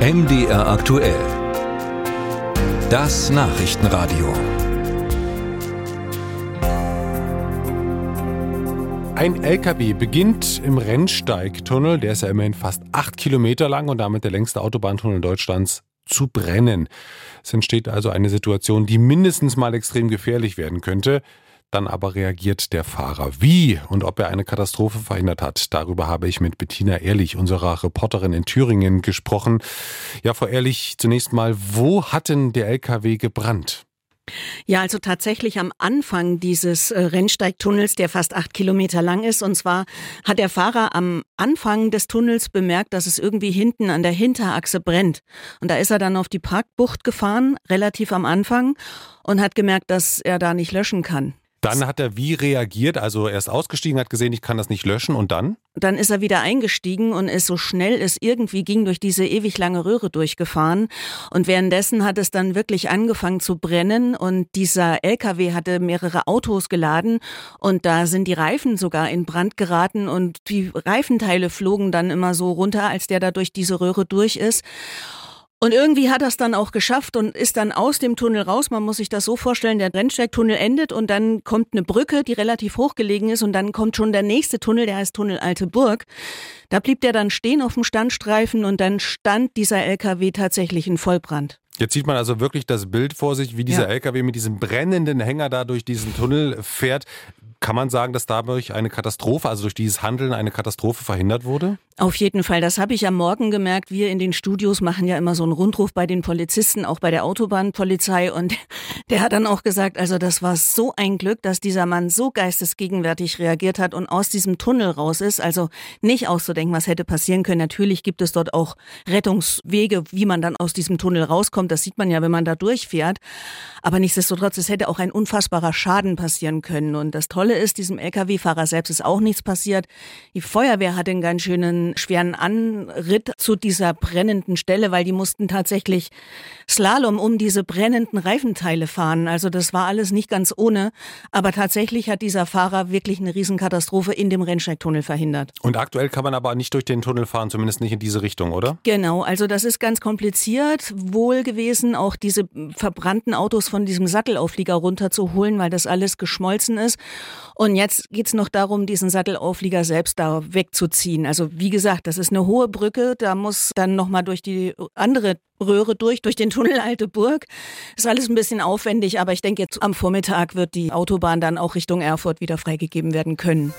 MDR aktuell. Das Nachrichtenradio. Ein LKW beginnt im Rennsteigtunnel, der ist ja immerhin fast acht Kilometer lang und damit der längste Autobahntunnel Deutschlands, zu brennen. Es entsteht also eine Situation, die mindestens mal extrem gefährlich werden könnte. Dann aber reagiert der Fahrer. Wie und ob er eine Katastrophe verhindert hat, darüber habe ich mit Bettina Ehrlich, unserer Reporterin in Thüringen, gesprochen. Ja, Frau Ehrlich, zunächst mal, wo hat denn der LKW gebrannt? Ja, also tatsächlich am Anfang dieses äh, Rennsteigtunnels, der fast acht Kilometer lang ist. Und zwar hat der Fahrer am Anfang des Tunnels bemerkt, dass es irgendwie hinten an der Hinterachse brennt. Und da ist er dann auf die Parkbucht gefahren, relativ am Anfang, und hat gemerkt, dass er da nicht löschen kann. Dann hat er wie reagiert? Also er ist ausgestiegen, hat gesehen, ich kann das nicht löschen und dann? Dann ist er wieder eingestiegen und ist so schnell es irgendwie ging durch diese ewig lange Röhre durchgefahren. Und währenddessen hat es dann wirklich angefangen zu brennen und dieser LKW hatte mehrere Autos geladen und da sind die Reifen sogar in Brand geraten und die Reifenteile flogen dann immer so runter, als der da durch diese Röhre durch ist. Und irgendwie hat er es dann auch geschafft und ist dann aus dem Tunnel raus. Man muss sich das so vorstellen, der Rennsteigtunnel endet und dann kommt eine Brücke, die relativ hoch gelegen ist und dann kommt schon der nächste Tunnel, der heißt Tunnel Alte Burg. Da blieb der dann stehen auf dem Standstreifen und dann stand dieser LKW tatsächlich in Vollbrand. Jetzt sieht man also wirklich das Bild vor sich, wie dieser ja. LKW mit diesem brennenden Hänger da durch diesen Tunnel fährt. Kann man sagen, dass dadurch eine Katastrophe, also durch dieses Handeln eine Katastrophe verhindert wurde? Auf jeden Fall. Das habe ich am Morgen gemerkt. Wir in den Studios machen ja immer so einen Rundruf bei den Polizisten, auch bei der Autobahnpolizei. Und der hat dann auch gesagt, also das war so ein Glück, dass dieser Mann so geistesgegenwärtig reagiert hat und aus diesem Tunnel raus ist. Also nicht auszudenken, was hätte passieren können. Natürlich gibt es dort auch Rettungswege, wie man dann aus diesem Tunnel rauskommt. Das sieht man ja, wenn man da durchfährt. Aber nichtsdestotrotz, es hätte auch ein unfassbarer Schaden passieren können. Und das Tolle ist, diesem Lkw-Fahrer selbst ist auch nichts passiert. Die Feuerwehr hat einen ganz schönen schweren Anritt zu dieser brennenden Stelle, weil die mussten tatsächlich Slalom um diese brennenden Reifenteile fahren. Also das war alles nicht ganz ohne. Aber tatsächlich hat dieser Fahrer wirklich eine Riesenkatastrophe in dem Rennsteigtunnel verhindert. Und aktuell kann man aber nicht durch den Tunnel fahren, zumindest nicht in diese Richtung, oder? Genau, also das ist ganz kompliziert wohl gewesen, auch diese verbrannten Autos von diesem Sattelauflieger runterzuholen, weil das alles geschmolzen ist. Und jetzt geht's noch darum, diesen Sattelauflieger selbst da wegzuziehen. Also wie gesagt, das ist eine hohe Brücke, da muss dann nochmal durch die andere Röhre durch, durch den Tunnel Alte Burg. Ist alles ein bisschen aufwendig, aber ich denke, jetzt am Vormittag wird die Autobahn dann auch Richtung Erfurt wieder freigegeben werden können.